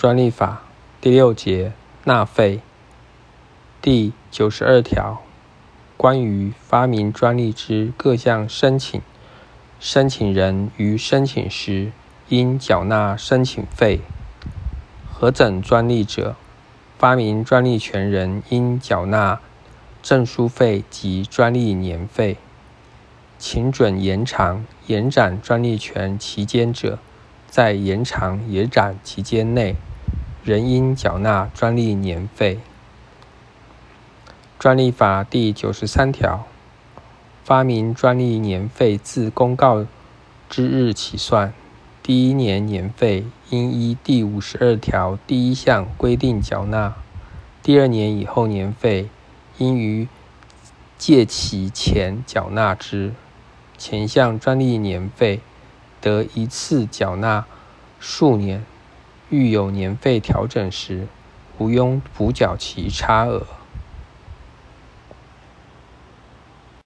专利法第六节纳费第九十二条，关于发明专利之各项申请，申请人于申请时应缴纳申请费。核准专利者，发明专利权人应缴纳证书费及专利年费。请准延长、延展专利权期间者，在延长、延展期间内。仍应缴纳专利年费。专利法第九十三条，发明专利年费自公告之日起算。第一年年费应依第五十二条第一项规定缴纳；第二年以后年费应于届期前缴纳之。前项专利年费得一次缴纳数年。遇有年费调整时，无庸补缴其差额。